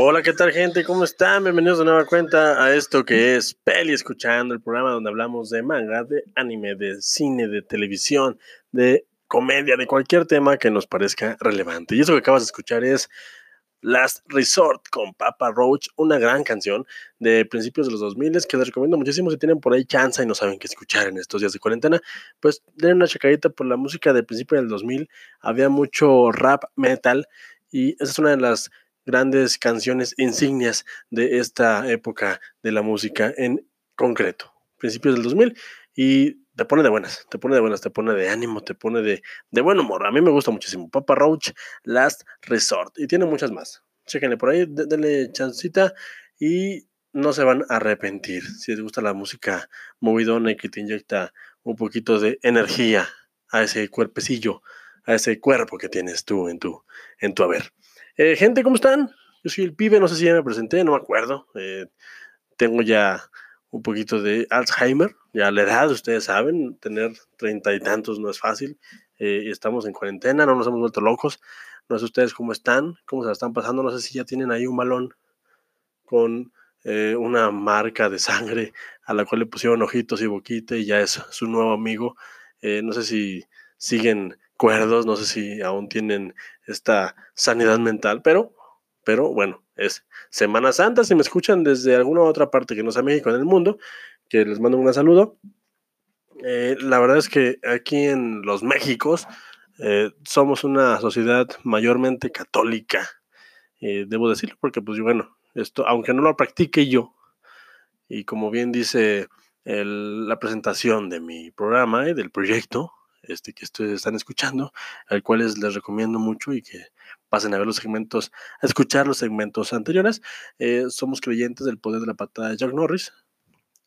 Hola, ¿qué tal gente? ¿Cómo están? Bienvenidos de nueva cuenta a esto que es Peli Escuchando, el programa donde hablamos de manga, de anime, de cine, de televisión, de comedia, de cualquier tema que nos parezca relevante. Y eso que acabas de escuchar es Last Resort con Papa Roach, una gran canción de principios de los 2000 que les recomiendo muchísimo si tienen por ahí chance y no saben qué escuchar en estos días de cuarentena, pues den una checadita por la música de principio del 2000, había mucho rap metal y esa es una de las grandes canciones insignias de esta época de la música en concreto, principios del 2000, y te pone de buenas, te pone de buenas, te pone de ánimo, te pone de, de buen humor. A mí me gusta muchísimo. Papa Roach, Last Resort, y tiene muchas más. Chéquenle por ahí, denle chancita y no se van a arrepentir. Si les gusta la música movidona y que te inyecta un poquito de energía a ese cuerpecillo, a ese cuerpo que tienes tú en tu, en tu haber. Eh, gente, ¿cómo están? Yo soy el pibe, no sé si ya me presenté, no me acuerdo. Eh, tengo ya un poquito de Alzheimer, ya la edad, ustedes saben, tener treinta y tantos no es fácil. Eh, estamos en cuarentena, no nos hemos vuelto locos. No sé ustedes cómo están, cómo se la están pasando. No sé si ya tienen ahí un balón con una marca de sangre a la cual le pusieron ojitos y boquita y ya es su nuevo amigo. no sé si siguen cuerdos, no sé si aún tienen esta sanidad mental, pero, pero bueno, es Semana Santa, si me escuchan desde alguna otra parte que no sea México en el mundo, que les mando un saludo. Eh, la verdad es que aquí en los Méxicos eh, somos una sociedad mayormente católica, eh, debo decirlo, porque pues bueno, esto, aunque no lo practique yo, y como bien dice la presentación de mi programa y del proyecto, este, que ustedes están escuchando, al cual les recomiendo mucho y que pasen a ver los segmentos, a escuchar los segmentos anteriores. Eh, somos creyentes del poder de la patada de Jack Norris.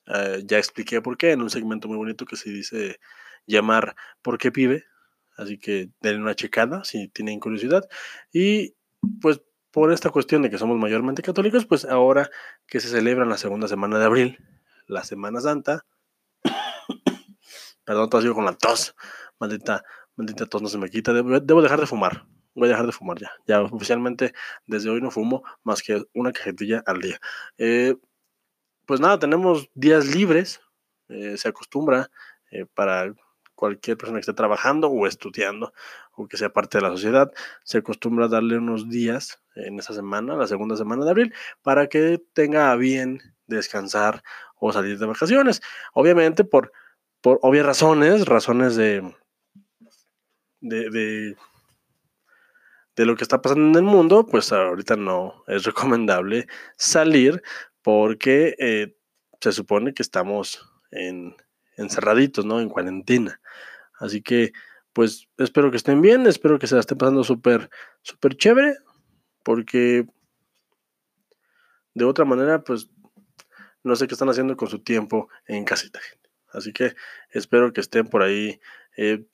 Eh, ya expliqué por qué en un segmento muy bonito que se dice llamar ¿Por qué pibe? Así que den una checada si tienen curiosidad. Y pues por esta cuestión de que somos mayormente católicos, pues ahora que se celebra la segunda semana de abril, la Semana Santa, perdón, todo sigo con la tos, Maldita, maldita tos no se me quita. Debo, dejar de fumar. Voy a dejar de fumar ya. Ya oficialmente desde hoy no fumo más que una cajetilla al día. Eh, pues nada, tenemos días libres. Eh, se acostumbra eh, para cualquier persona que esté trabajando o estudiando o que sea parte de la sociedad, se acostumbra a darle unos días en esa semana, la segunda semana de abril, para que tenga bien descansar o salir de vacaciones. Obviamente por, por obvias razones, razones de, de, de, lo que está pasando en el mundo, pues ahorita no es recomendable salir porque eh, se supone que estamos en, encerraditos, ¿no? En cuarentena. Así que, pues espero que estén bien, espero que se la estén pasando súper, súper chévere, porque de otra manera, pues no sé qué están haciendo con su tiempo en casita. Así que espero que estén por ahí eh,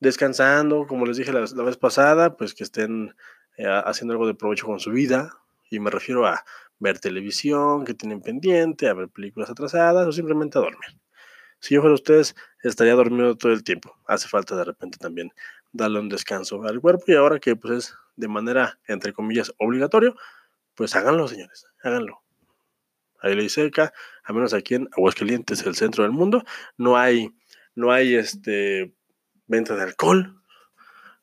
descansando, como les dije la, vez pasada, pues que estén eh, haciendo algo de provecho con su vida. Y me refiero a ver televisión que tienen pendiente, a ver películas atrasadas o simplemente a dormir. Si yo fuera ustedes, estaría dormido todo el tiempo. Hace falta de repente también darle un descanso al cuerpo y ahora que pues es de manera, entre comillas, obligatorio, pues háganlo, señores, háganlo. Ahí le acá, al menos aquí en Aguascalientes, el centro del mundo, no hay, no hay este venta de alcohol,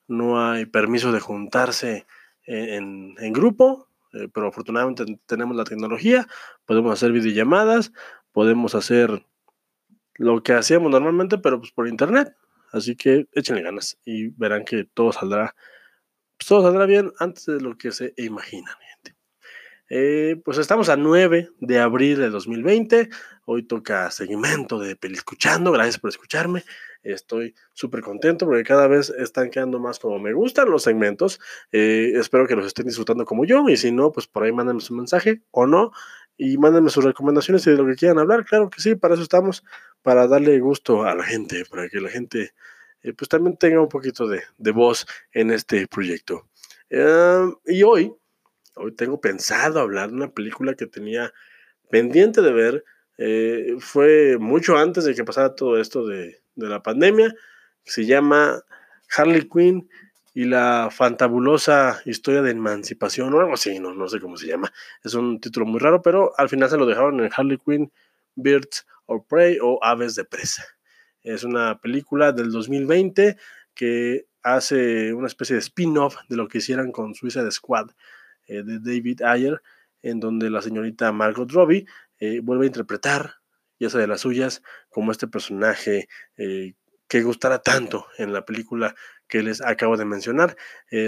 no hay permiso de juntarse en, grupo, eh, pero afortunadamente tenemos la tecnología, podemos hacer videollamadas, podemos hacer lo que hacíamos normalmente, pero pues por internet. Así que échenle ganas y verán que todo saldrá, pues, todo saldrá bien antes de lo que se imaginan. Eh, pues estamos a 9 de abril de 2020. Hoy toca seguimiento de Peli Escuchando. Gracias por escucharme. Estoy súper contento porque cada vez están quedando más como me gustan los segmentos. Eh, espero que los estén disfrutando como yo. Y si no, pues por ahí mándenme su mensaje o no. Y mándenme sus recomendaciones y de lo que quieran hablar. Claro que sí, para eso estamos. Para darle gusto a la gente. Para que la gente eh, pues también tenga un poquito de, voz en este proyecto. y hoy Hoy tengo pensado hablar de una película que tenía pendiente de ver. Eh, fue mucho antes de que pasara todo esto de, la pandemia. Se llama Harley Quinn y la fantabulosa historia de emancipación o algo así, no, no sé cómo se llama. Es un título muy raro, pero al final se lo dejaron en Harley Quinn, Birds of Prey o Aves de Presa. Es una película del 2020 que hace una especie de spin-off de lo que hicieran con Suiza de Squad eh, de David Ayer, en donde la señorita Margot Robbie eh, vuelve a interpretar, ya sea de las suyas, como este personaje eh, que gustará tanto en la película que les acabo de mencionar,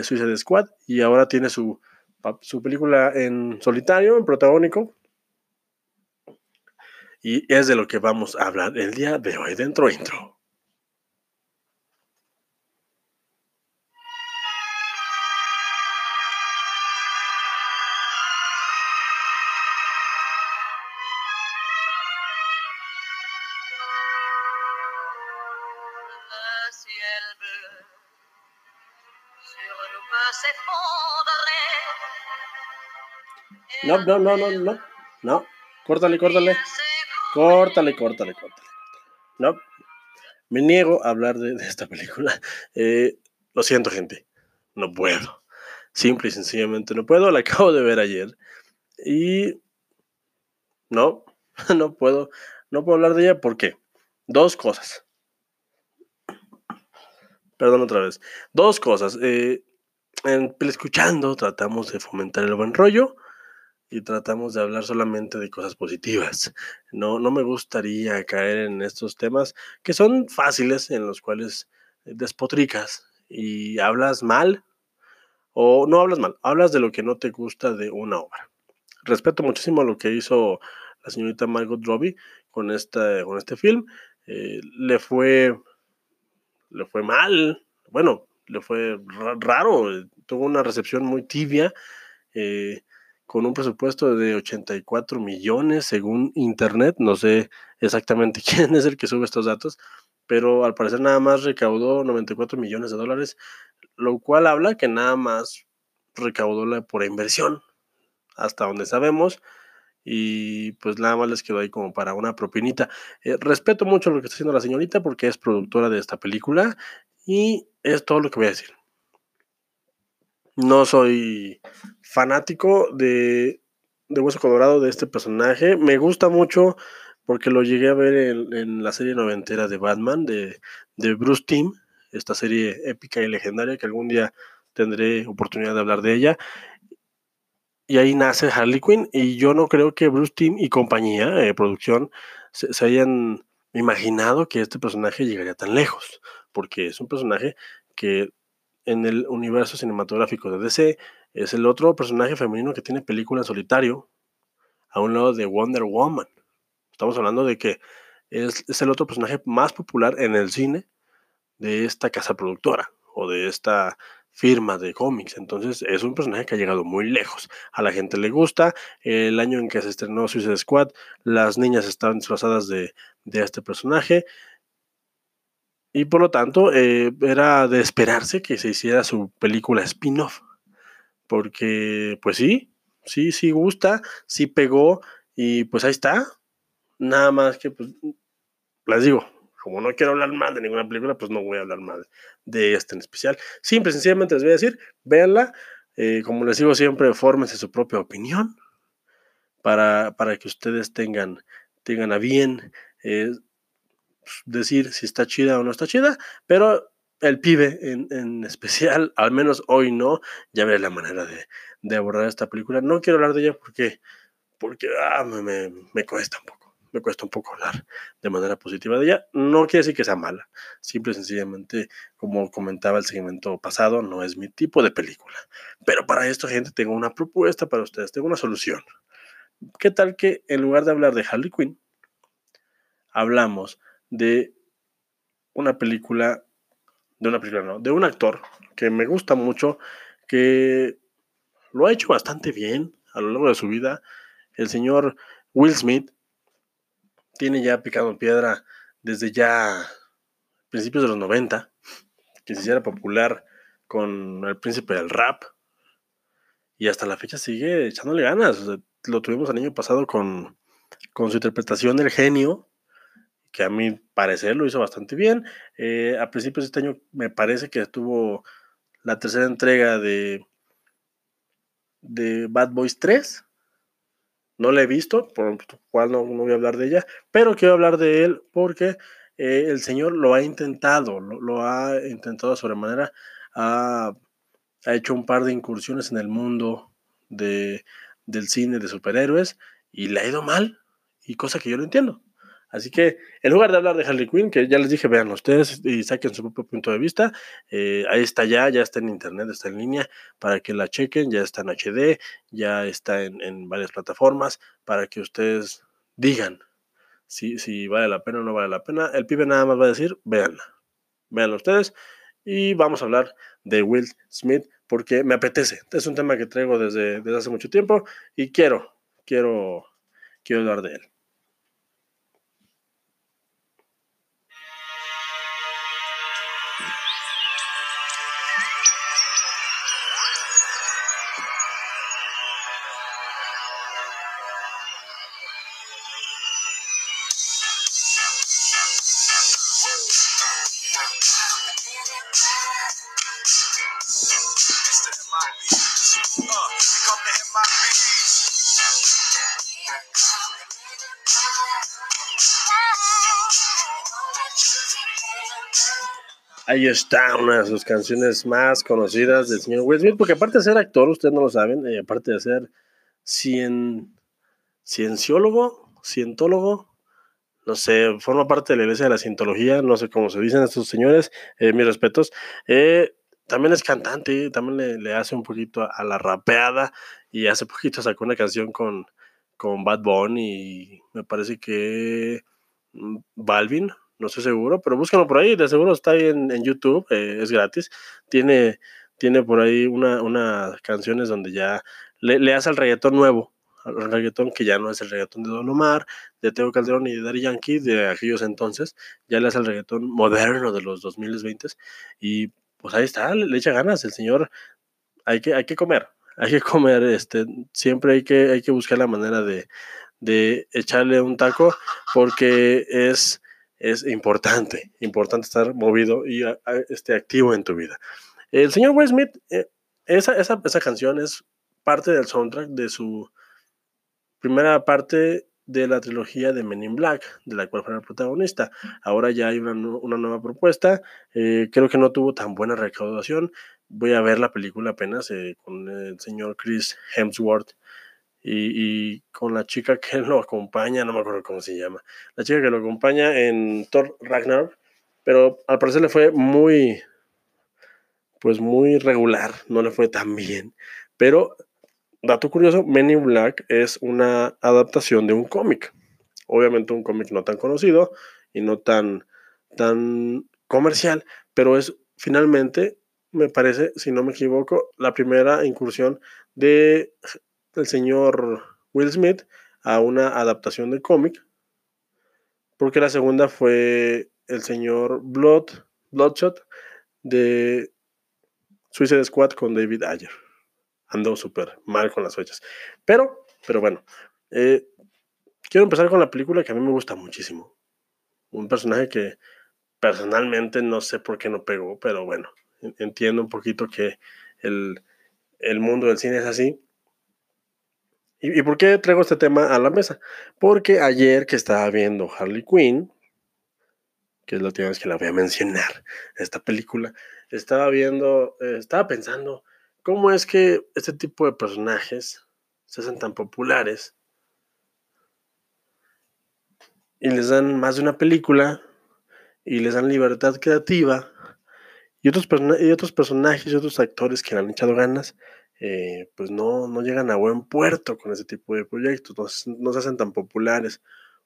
Suiza de Squad, y ahora tiene su, su película en solitario, en protagónico, y es de lo que vamos a hablar el día de hoy dentro intro. No, no, no, no, no, no. Córtale, córtale. Córtale, córtale, córtale. No. Me niego a hablar de, esta película. Eh, lo siento, gente. No puedo. Simple y sencillamente no puedo. La acabo de ver ayer. Y. No, no puedo. No puedo hablar de ella. ¿Por qué? Dos cosas. Perdón otra vez. Dos cosas. Eh, Escuchando tratamos de fomentar el buen rollo y tratamos de hablar solamente de cosas positivas. No, no me gustaría caer en estos temas que son fáciles, en los cuales despotricas y hablas mal, o no hablas mal, hablas de lo que no te gusta de una obra. Respeto muchísimo lo que hizo la señorita Margot Robbie con, esta, con este film. Eh, le fue le fue mal, bueno, le fue raro, tuvo una recepción muy tibia. Eh, con un presupuesto de 84 millones según Internet. No sé exactamente quién es el que sube estos datos, pero al parecer nada más recaudó 94 millones de dólares, lo cual habla que nada más recaudó la por inversión, hasta donde sabemos. Y pues nada más les quedó ahí como para una propinita. Eh, respeto mucho lo que está haciendo la señorita porque es productora de esta película y es todo lo que voy a decir. No soy fanático de, de Hueso Colorado, de este personaje. Me gusta mucho porque lo llegué a ver en, la serie noventera de Batman, de, de Bruce Timm, esta serie épica y legendaria que algún día tendré oportunidad de hablar de ella. Y ahí nace Harley Quinn. Y yo no creo que Bruce Timm y compañía, eh, producción, se, hayan imaginado que este personaje llegaría tan lejos. Porque es un personaje que en el universo cinematográfico de DC. Es el otro personaje femenino que tiene película en solitario, a un lado de Wonder Woman. Estamos hablando de que es, es el otro personaje más popular en el cine de esta casa productora o de esta firma de cómics. Entonces es un personaje que ha llegado muy lejos. A la gente le gusta. El año en que se estrenó Suicide Squad, las niñas estaban disfrazadas de, de este personaje. Y por lo tanto, eh, era de esperarse que se hiciera su película spin-off. Porque, pues sí, sí, sí gusta, sí pegó y pues ahí está. Nada más que, pues, les digo, como no quiero hablar mal de ninguna película, pues no voy a hablar mal de esta en especial. Simple, sencillamente les voy a decir, véanla. Eh, como les digo siempre, fórmense su propia opinión para, para que ustedes tengan, tengan a bien eh, decir si está chida o no está chida, pero el pibe en, especial, al menos hoy no, ya veré la manera de, abordar esta película. No quiero hablar de ella porque, porque ah, me, me, cuesta un poco, me cuesta un poco hablar de manera positiva de ella. No quiere decir que sea mala, simple y sencillamente, como comentaba el segmento pasado, no es mi tipo de película. Pero para esto, gente, tengo una propuesta para ustedes, tengo una solución. ¿Qué tal que en lugar de hablar de Harley Quinn, hablamos de una película, de una película, no, de un actor que me gusta mucho, que lo ha hecho bastante bien a lo largo de su vida. El señor Will Smith tiene ya picado en piedra desde ya principios de los 90, que se hiciera popular con el príncipe del rap. Y hasta la fecha sigue echándole ganas. lo tuvimos el año pasado con, con su interpretación del genio que a mi parecer lo hizo bastante bien. Eh, a principios de este año me parece que tuvo la tercera entrega de, de Bad Boys 3. No la he visto, por lo cual no, voy a hablar de ella, pero quiero hablar de él porque eh, el señor lo ha intentado, lo, ha intentado sobremanera, ha, ha hecho un par de incursiones en el mundo de, del cine de superhéroes y le ha ido mal, y cosa que yo no entiendo. Así que en lugar de hablar de Harley Quinn, que ya les dije, vean ustedes y saquen su propio punto de vista, eh, ahí está ya, ya está en internet, está en línea, para que la chequen, ya está en HD, ya está en, varias plataformas, para que ustedes digan si, si vale la pena o no vale la pena. El pibe nada más va a decir, véanla, véanla ustedes. Y vamos a hablar de Will Smith porque me apetece. Es un tema que traigo desde, desde hace mucho tiempo y quiero, quiero, quiero hablar de él. Ahí está una de sus canciones más conocidas del señor Will Smith, porque aparte de ser actor, ustedes no lo saben, y aparte de ser cien, cienciólogo, cientólogo, no sé, forma parte de la iglesia de la cientología, no sé cómo se dicen estos señores, eh, mis respetos. Eh, también es cantante, también le, hace un poquito a, la rapeada y hace poquito sacó una canción con, con Bad Bunny y me parece que mm, Balvin, no estoy seguro, pero búscalo por ahí, de seguro está ahí en, YouTube, eh, es gratis. Tiene, tiene por ahí unas una canciones donde ya le, hace al reggaetón nuevo, al reggaetón que ya no es el reggaetón de Don Omar, de Teo Calderón y de Daddy Yankee de aquellos entonces, ya le hace el reggaetón moderno de los 2020 y pues ahí está, le, echa ganas, el señor, hay que, hay que comer, hay que comer, este, siempre hay que, hay que buscar la manera de, de echarle un taco porque es es importante, importante estar movido y este, activo en tu vida. El señor Will Smith, eh, esa, esa, esa, canción es parte del soundtrack de su primera parte de la trilogía de Men in Black, de la cual fue el protagonista. Ahora ya hay una, una nueva propuesta, eh, creo que no tuvo tan buena recaudación. Voy a ver la película apenas eh, con el señor Chris Hemsworth y, con la chica que lo acompaña, no me acuerdo cómo se llama, la chica que lo acompaña en Thor Ragnar, pero al parecer le fue muy, pues muy regular, no le fue tan bien. Pero, dato curioso, Men Black es una adaptación de un cómic. Obviamente un cómic no tan conocido y no tan, tan comercial, pero es finalmente, me parece, si no me equivoco, la primera incursión de el señor Will Smith a una adaptación de cómic, porque la segunda fue el señor Blood, Bloodshot de Suicide Squad con David Ayer. Andó súper mal con las fechas. Pero, pero bueno, eh, quiero empezar con la película que a mí me gusta muchísimo. Un personaje que personalmente no sé por qué no pegó, pero bueno, entiendo un poquito que el, el mundo del cine es así. ¿Y, por qué traigo este tema a la mesa? Porque ayer que estaba viendo Harley Quinn, que es la última vez que la voy a mencionar, esta película, estaba viendo, eh, estaba pensando cómo es que este tipo de personajes se hacen tan populares y les dan más de una película y les dan libertad creativa y otros, y otros personajes y otros actores que le han echado ganas eh, pues no, no llegan a buen puerto con ese tipo de proyectos, no, se hacen tan populares.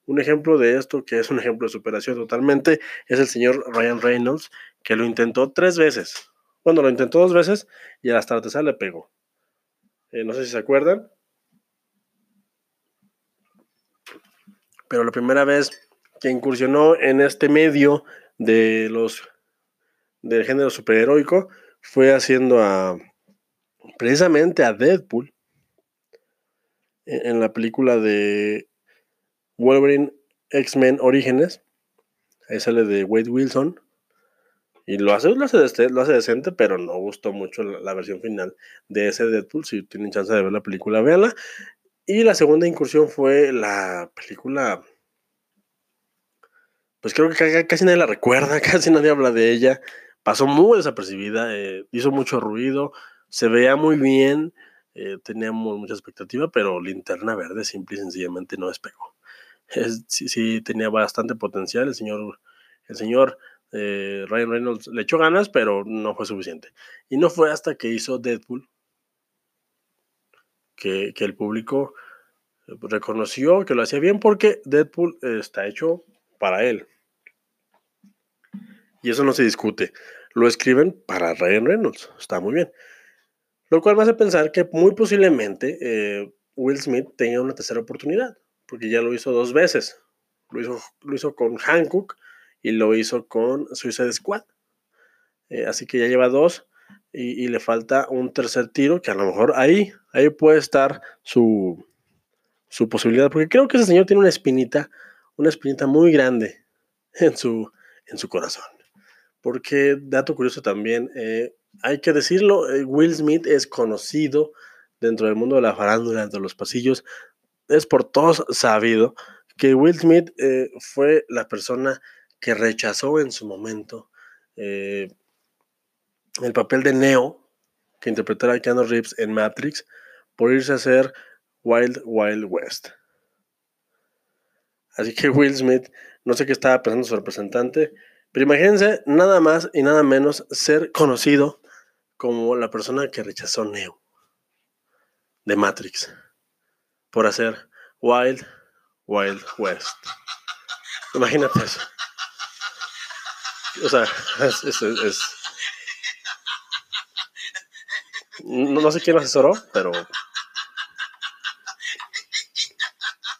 Un ejemplo de esto, que es un ejemplo de superación totalmente, es el señor Ryan Reynolds, que lo intentó tres veces. Bueno, lo intentó dos veces y hasta la tercera le pegó. Eh, no sé si se acuerdan. Pero la primera vez que incursionó en este medio de los del género superheroico fue haciendo a precisamente a Deadpool en, la película de Wolverine X-Men Orígenes. Ahí sale de Wade Wilson. Y lo hace, lo hace, lo hace decente, pero no gustó mucho la, versión final de ese Deadpool. Si tienen chance de ver la película, véanla. Y la segunda incursión fue la película. Pues creo que casi nadie la recuerda, casi nadie habla de ella. Pasó muy desapercibida, eh, hizo mucho ruido, se veía muy bien, eh, teníamos mucha expectativa, pero Linterna Verde simple y sencillamente no despegó. sí, sí, tenía bastante potencial. El señor, el señor eh, Ryan Reynolds le echó ganas, pero no fue suficiente. Y no fue hasta que hizo Deadpool que, el público reconoció que lo hacía bien porque Deadpool está hecho para él. Y eso no se discute. Lo escriben para Ryan Reynolds. Está muy bien. Lo cual me hace pensar que muy posiblemente eh, Will Smith tenga una tercera oportunidad, porque ya lo hizo dos veces. Lo hizo, lo hizo con Hancock y lo hizo con Suicide Squad. Eh, así que ya lleva dos y, le falta un tercer tiro que a lo mejor ahí, ahí puede estar su, su posibilidad, porque creo que ese señor tiene una espinita, una espinita muy grande en su, en su corazón. Porque, dato curioso también, eh, hay que decirlo, eh, Will Smith es conocido dentro del mundo de la farándula, dentro de los pasillos, es por todos sabido que Will Smith fue la persona que rechazó en su momento eh, el papel de Neo, que interpretara Keanu Reeves en Matrix, por irse a hacer Wild Wild West. Así que Will Smith, no sé qué estaba pensando su representante, pero imagínense nada más y nada menos ser conocido como la persona que rechazó Neo de Matrix por hacer Wild Wild West. Imagínate eso. O sea, es, es, No, sé quién lo asesoró, pero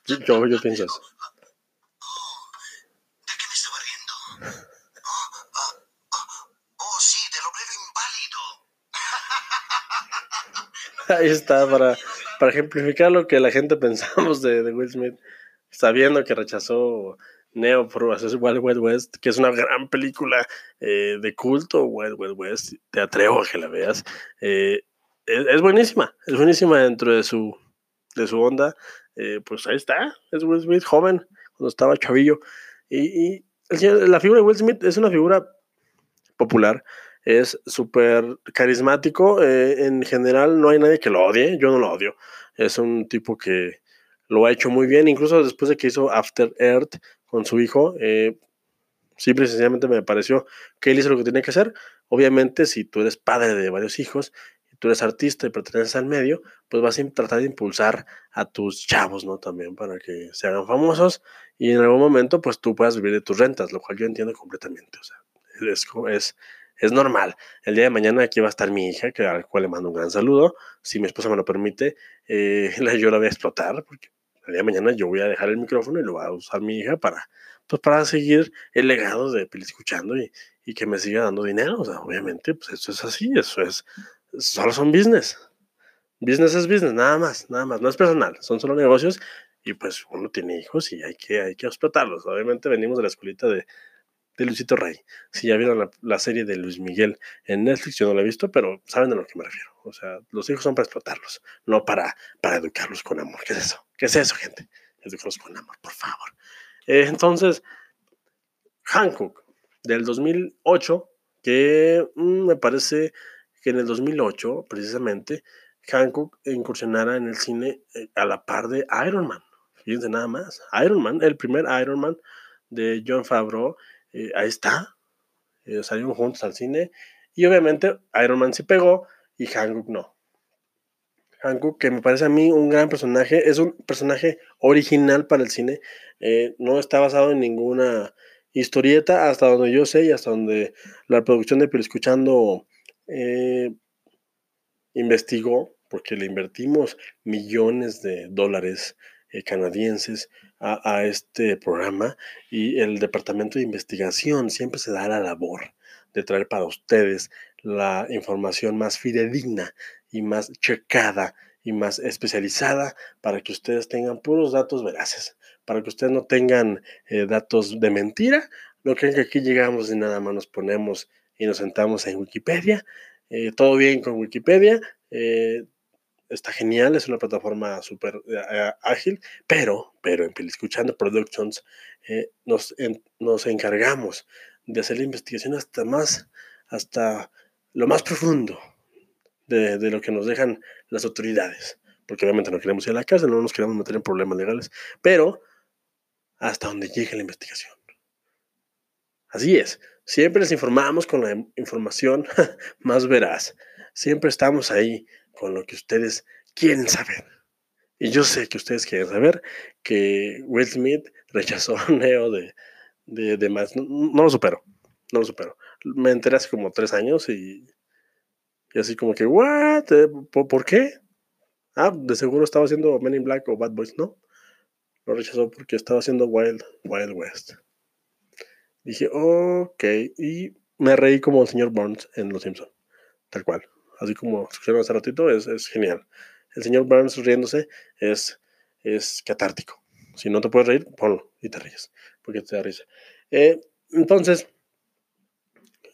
yo, yo pienso eso. ¿De qué me estaba riendo? Oh, sí, de lo inválido. Ahí está, para, para ejemplificar lo que la gente pensamos de, de Will Smith, sabiendo que rechazó Neo por hacer Wild Wild West, que es una gran película eh, de culto, Wild Wild West, te atrevo a que la veas. Eh, es, buenísima, es buenísima dentro de su, de su onda. Eh, pues ahí está, es Will Smith joven, cuando estaba chavillo. Y, la figura de Will Smith es una figura popular, es súper carismático. en general no hay nadie que lo odie, yo no lo odio. Es un tipo que lo ha hecho muy bien, incluso después de que hizo After Earth con su hijo, eh, simple y sencillamente me pareció que él hizo lo que tenía que hacer. Obviamente, si tú eres padre de varios hijos, tú eres artista y perteneces al medio, pues vas a tratar de impulsar a tus chavos, ¿no? También para que se hagan famosos y en algún momento, pues tú puedas vivir de tus rentas, lo cual yo entiendo completamente. O sea, es, es normal. El día de mañana aquí va a estar mi hija, que, al cual le mando un gran saludo. Si mi esposa me lo permite, eh, yo la voy a explotar, porque el día de mañana yo voy a dejar el micrófono y lo va a usar mi hija para, pues, para seguir el legado de Pili escuchando y, y, que me siga dando dinero. O sea, obviamente, pues eso es así, eso es, solo son business. Business es business, nada más, nada más, no es personal, son solo negocios y pues uno tiene hijos y hay que, hay que explotarlos. Obviamente venimos de la escuelita de, de Luisito Rey. Si ya vieron la, serie de Luis Miguel en Netflix, yo no la he visto, pero saben a lo que me refiero. O sea, los hijos son para explotarlos, no para, para educarlos con amor. ¿Qué es eso? ¿Qué es eso, gente? Educarlos con amor, por favor. Eh, entonces, Hancock, del 2008, que mm, me parece que en el 2008, precisamente, Hancock incursionara en el cine eh, a la par de Iron Man. Fíjense nada más. Iron Man, el primer Iron Man de John Favreau, eh, ahí está. Eh, salieron juntos al cine. Y obviamente Iron Man sí pegó y Hancock no. Hancock, que me parece a mí un gran personaje, es un personaje original para el cine. Eh, no está basado en ninguna historieta, hasta donde yo sé y hasta donde la producción de Pero Escuchando investigó, porque le invertimos millones de dólares canadienses a, este programa y el departamento de investigación siempre se da la labor de traer para ustedes la información más fidedigna y más checada y más especializada para que ustedes tengan puros datos veraces, para que ustedes no tengan eh, datos de mentira, no creen que aquí llegamos y nada más nos ponemos y nos sentamos en Wikipedia. Eh, todo bien con Wikipedia. eh, está genial, es una plataforma súper eh, ágil, pero, pero en Escuchando Productions eh, nos, nos encargamos de hacer la investigación hasta más, hasta lo más profundo de, de lo que nos dejan las autoridades. Porque obviamente no queremos ir a la cárcel, no nos queremos meter en problemas legales, pero hasta donde llegue la investigación. Así es, siempre les informamos con la información más veraz. Siempre estamos ahí con lo que ustedes quieren saber. Y yo sé que ustedes quieren saber que Will Smith rechazó a Neo de, de, de más. No, lo supero, no lo supero. Me enteré hace como tres años y, y así como que, ¿what? Eh, ¿Por, por qué? Ah, de seguro estaba haciendo Men in Black o Bad Boys, ¿no? Lo rechazó porque estaba haciendo Wild, Wild West. Dije, ok, y me reí como el señor Burns en Los Simpson, tal cual. Así como escucharon hace ratito, es, es genial. El señor Burns riéndose es, catártico. Si no te puedes reír, ponlo y te ríes, porque te da risa. Eh, entonces,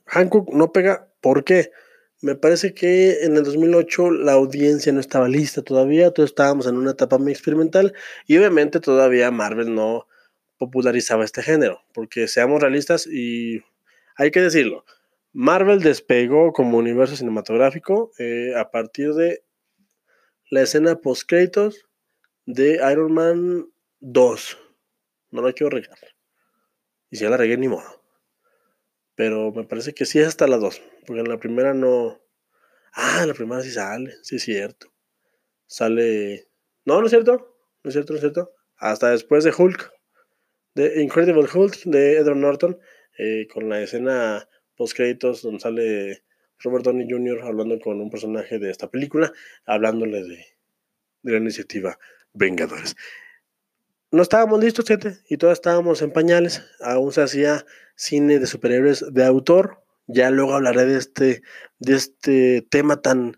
Hancock no pega, ¿por qué? Me parece que en el 2008 la audiencia no estaba lista todavía, todos estábamos en una etapa muy experimental y obviamente todavía Marvel no popularizaba este género, porque seamos realistas y hay que decirlo, Marvel despegó como universo cinematográfico eh, a partir de la escena post-créditos de Iron Man 2. No la quiero regar. Y si ya la regué, ni modo. Pero me parece que sí es hasta la 2. Porque en la primera no. Ah, en la primera sí sale. Sí es cierto. Sale. No, no es cierto. No es cierto, no es cierto. Hasta después de Hulk. De Incredible Hulk de Edward Norton. Eh, con la escena post créditos donde sale Robert Downey Jr. hablando con un personaje de esta película. Hablándole de, de la iniciativa Vengadores. No estábamos listos, gente, y todos estábamos en pañales. Aún se hacía cine de superhéroes de autor. Ya luego hablaré de este, de este tema tan,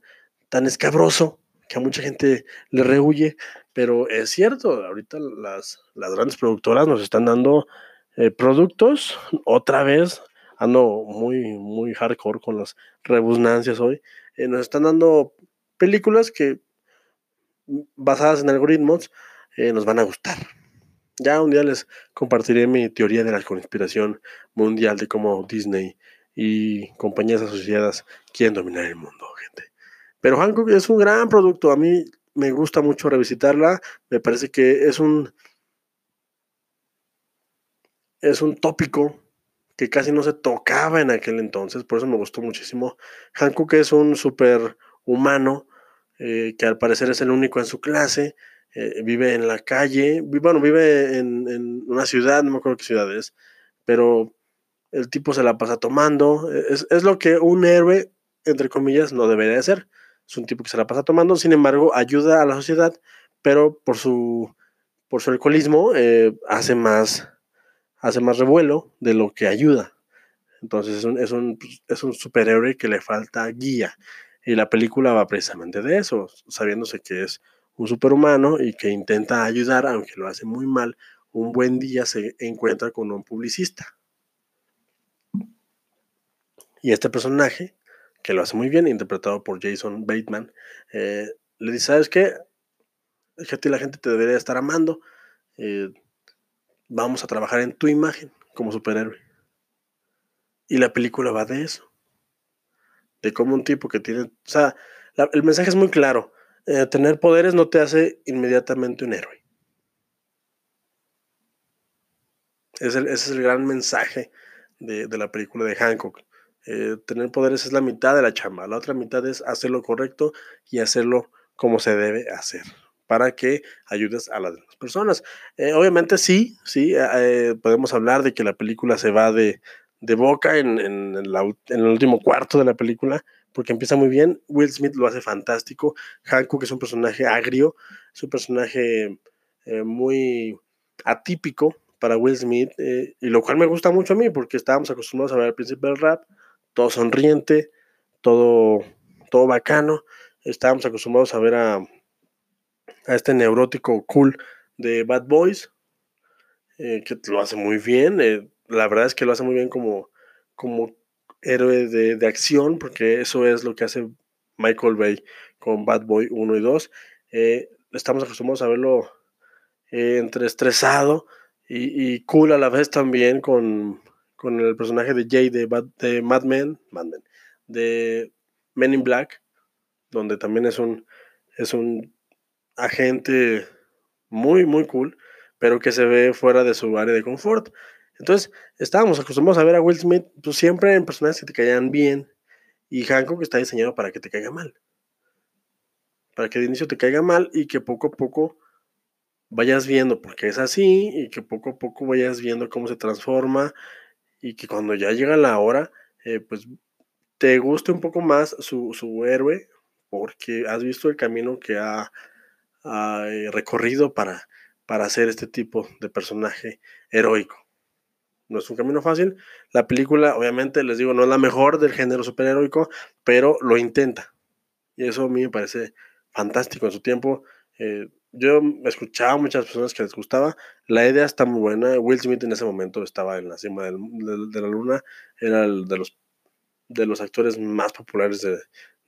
tan escabroso que a mucha gente le rehuye. Pero es cierto, ahorita las, las grandes productoras nos están dando eh, productos. Otra vez, ando muy, muy hardcore con las rebusnancias hoy. Eh, nos están dando películas que basadas en algoritmos eh, nos van a gustar. Ya un día les compartiré mi teoría de la conspiración mundial de cómo Disney y compañías asociadas quieren dominar el mundo, gente. Pero Hancock es un gran producto. A mí me gusta mucho revisitarla. Me parece que es un es un tópico que casi no se tocaba en aquel entonces. Por eso me gustó muchísimo. Hancock es un super humano eh, que al parecer es el único en su clase eh, vive en la calle, bueno, vive en, una ciudad, no me acuerdo qué ciudad es, pero el tipo se la pasa tomando, es, es, lo que un héroe, entre comillas, no debería hacer. Es un tipo que se la pasa tomando, sin embargo, ayuda a la sociedad, pero por su, por su alcoholismo eh, hace, más, hace más revuelo de lo que ayuda. Entonces es un, es, un, es un superhéroe que le falta guía. Y la película va precisamente de eso, sabiéndose que es un superhumano y que intenta ayudar, aunque lo hace muy mal, un buen día se encuentra con un publicista. Y este personaje, que lo hace muy bien, interpretado por Jason Bateman, eh, le dice, ¿sabes qué? Es que la gente te debería estar amando. Eh, vamos a trabajar en tu imagen como superhéroe. Y la película va de eso. De cómo un tipo que tiene... O sea, el mensaje es muy claro eh, tener poderes no te hace inmediatamente un héroe. Ese es el gran mensaje de, de la película de Hancock. Eh, tener poderes es la mitad de la chamba, la otra mitad es hacer lo correcto y hacerlo como se debe hacer para que ayudes a las demás personas. Eh, obviamente sí, sí, eh, podemos hablar de que la película se va de, boca en, el último cuarto de la película, porque empieza muy bien. Will Smith lo hace fantástico. Hancock es un personaje agrio, es un personaje eh, muy atípico para Will Smith, y lo cual me gusta mucho a mí, porque estábamos acostumbrados a ver al príncipe del rap, todo sonriente, todo, todo bacano. Estábamos acostumbrados a ver a, a este neurótico cool de Bad Boys, eh, que lo hace muy bien. Eh, la verdad es que lo hace muy bien como, como héroe de, de, acción, porque eso es lo que hace Michael Bay con Bad Boy 1 y 2. Eh, estamos acostumbrados a verlo entre estresado y, y, cool a la vez también con, con el personaje de Jay de, de Mad Men, Mad Men, de Men in Black, donde también es un, es un agente muy, muy cool, pero que se ve fuera de su área de confort. Entonces, estábamos acostumbrados a ver a Will Smith pues, siempre en personajes que te caían bien, y Hancock está diseñado para que te caiga mal. Para que de inicio te caiga mal y que poco a poco vayas viendo por qué es así y que poco a poco vayas viendo cómo se transforma y que cuando ya llega la hora, eh, pues te guste un poco más su, su, héroe porque has visto el camino que ha, recorrido para, para hacer este tipo de personaje heroico. No es un camino fácil. La película, obviamente, les digo, no es la mejor del género superheroico, pero lo intenta. Y eso a mí me parece fantástico en su tiempo. Eh, yo escuchaba a muchas personas que les gustaba. La idea está muy buena. Will Smith en ese momento estaba en la cima de, la luna. Era el de los, de los actores más populares de,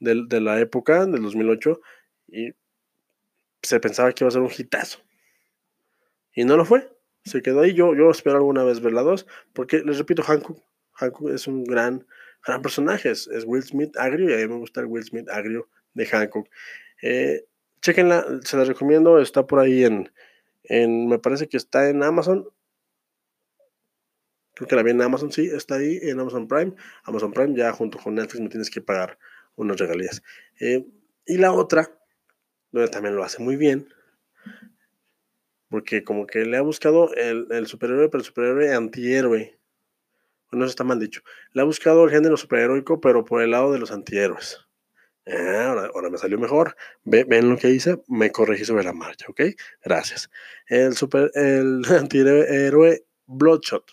de, de la época, del 2008. Y se pensaba que iba a ser un hitazo. Y no lo fue se quedó ahí. Yo, yo espero alguna vez ver la 2, porque les repito, Hancock, Hancock es un gran, gran personaje. Es, es, Will Smith agrio y a mí me gusta el Will Smith agrio de Hancock. Eh, chequenla, se la recomiendo. Está por ahí en, en, me parece que está en Amazon. Creo que la vi en Amazon, sí, está ahí en Amazon Prime. Amazon Prime, ya junto con Netflix me tienes que pagar unas regalías. Eh, y la otra, también lo hace muy bien, porque como que le ha buscado el, el superhéroe, pero el superhéroe antihéroe. Bueno, eso está mal dicho. Le ha buscado el género superheroico, pero por el lado de los antihéroes. Ah, ahora, ahora, me salió mejor. Ve, ven lo que hice, me corregí sobre la marcha, ¿ok? Gracias. El, super, el antihéroe Bloodshot.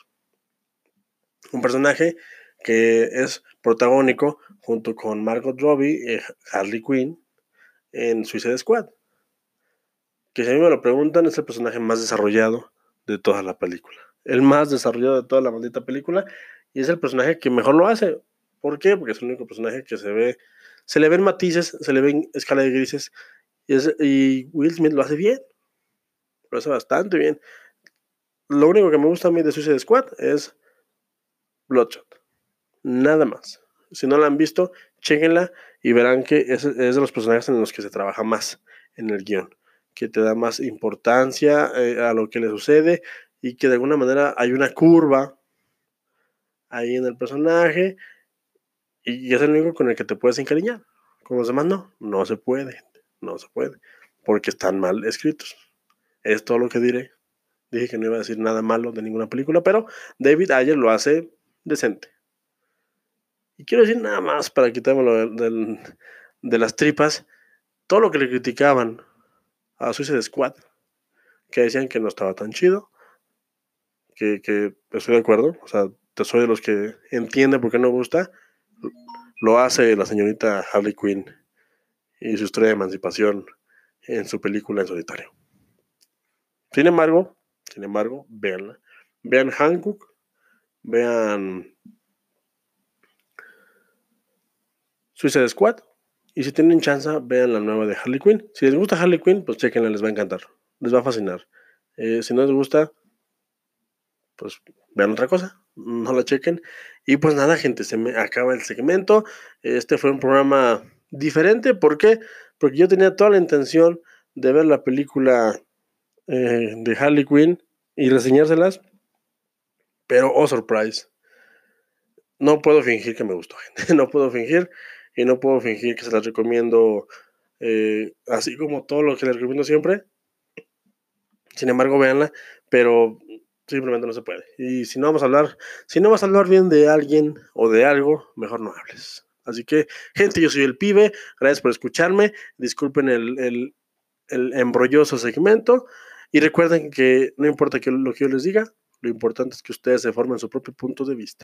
Un personaje que es protagónico junto con Margot Robbie Harley Quinn en Suicide Squad que si a mí me lo preguntan, es el personaje más desarrollado de toda la película. El más desarrollado de toda la maldita película. Y es el personaje que mejor lo hace. ¿Por qué? Porque es el único personaje que se ve, se le ven matices, se le ven escala de grises. Y, y Will Smith lo hace bien. Lo hace bastante bien. Lo único que me gusta a mí de Suicide Squad es Bloodshot. Nada más. Si no la han visto, chequenla y verán que es, es de los personajes en los que se trabaja más en el guion que te da más importancia eh, a lo que le sucede y que de alguna manera hay una curva ahí en el personaje y es el único con el que te puedes encariñar. Con los demás no, no se puede, no se puede, porque están mal escritos. Es todo lo que diré. Dije que no iba a decir nada malo de ninguna película, pero David Ayer lo hace decente. Y quiero decir nada más para quitármelo de, de, las tripas, todo lo que le criticaban a Suicide Squad, que decían que no estaba tan chido, que, estoy de acuerdo, o sea, soy de los que entiende por qué no gusta, lo hace la señorita Harley Quinn y su historia de emancipación en su película en solitario. Sin embargo, sin embargo, véanla. Vean Hancock, vean Suicide Squad y si tienen chance, vean la nueva de Harley Quinn. Si les gusta Harley Quinn, pues chequenla, les va a encantar. Les va a fascinar. Eh, si no les gusta, pues vean otra cosa. No la chequen. Y pues nada, gente, se me acaba el segmento. Este fue un programa diferente. ¿Por qué? Porque yo tenía toda la intención de ver la película eh, de Harley Quinn y reseñárselas. Pero, oh, surprise. No puedo fingir que me gustó, gente. No puedo fingir y no puedo fingir que se las recomiendo eh, así como todo lo que les recomiendo siempre. Sin embargo, véanla, pero simplemente no se puede. Y si no vamos a hablar, si no vas a hablar bien de alguien o de algo, mejor no hables. Así que, gente, yo soy el pibe, gracias por escucharme, disculpen el, el, el embrolloso segmento y recuerden que no importa que lo que yo les diga, lo importante es que ustedes se formen su propio punto de vista.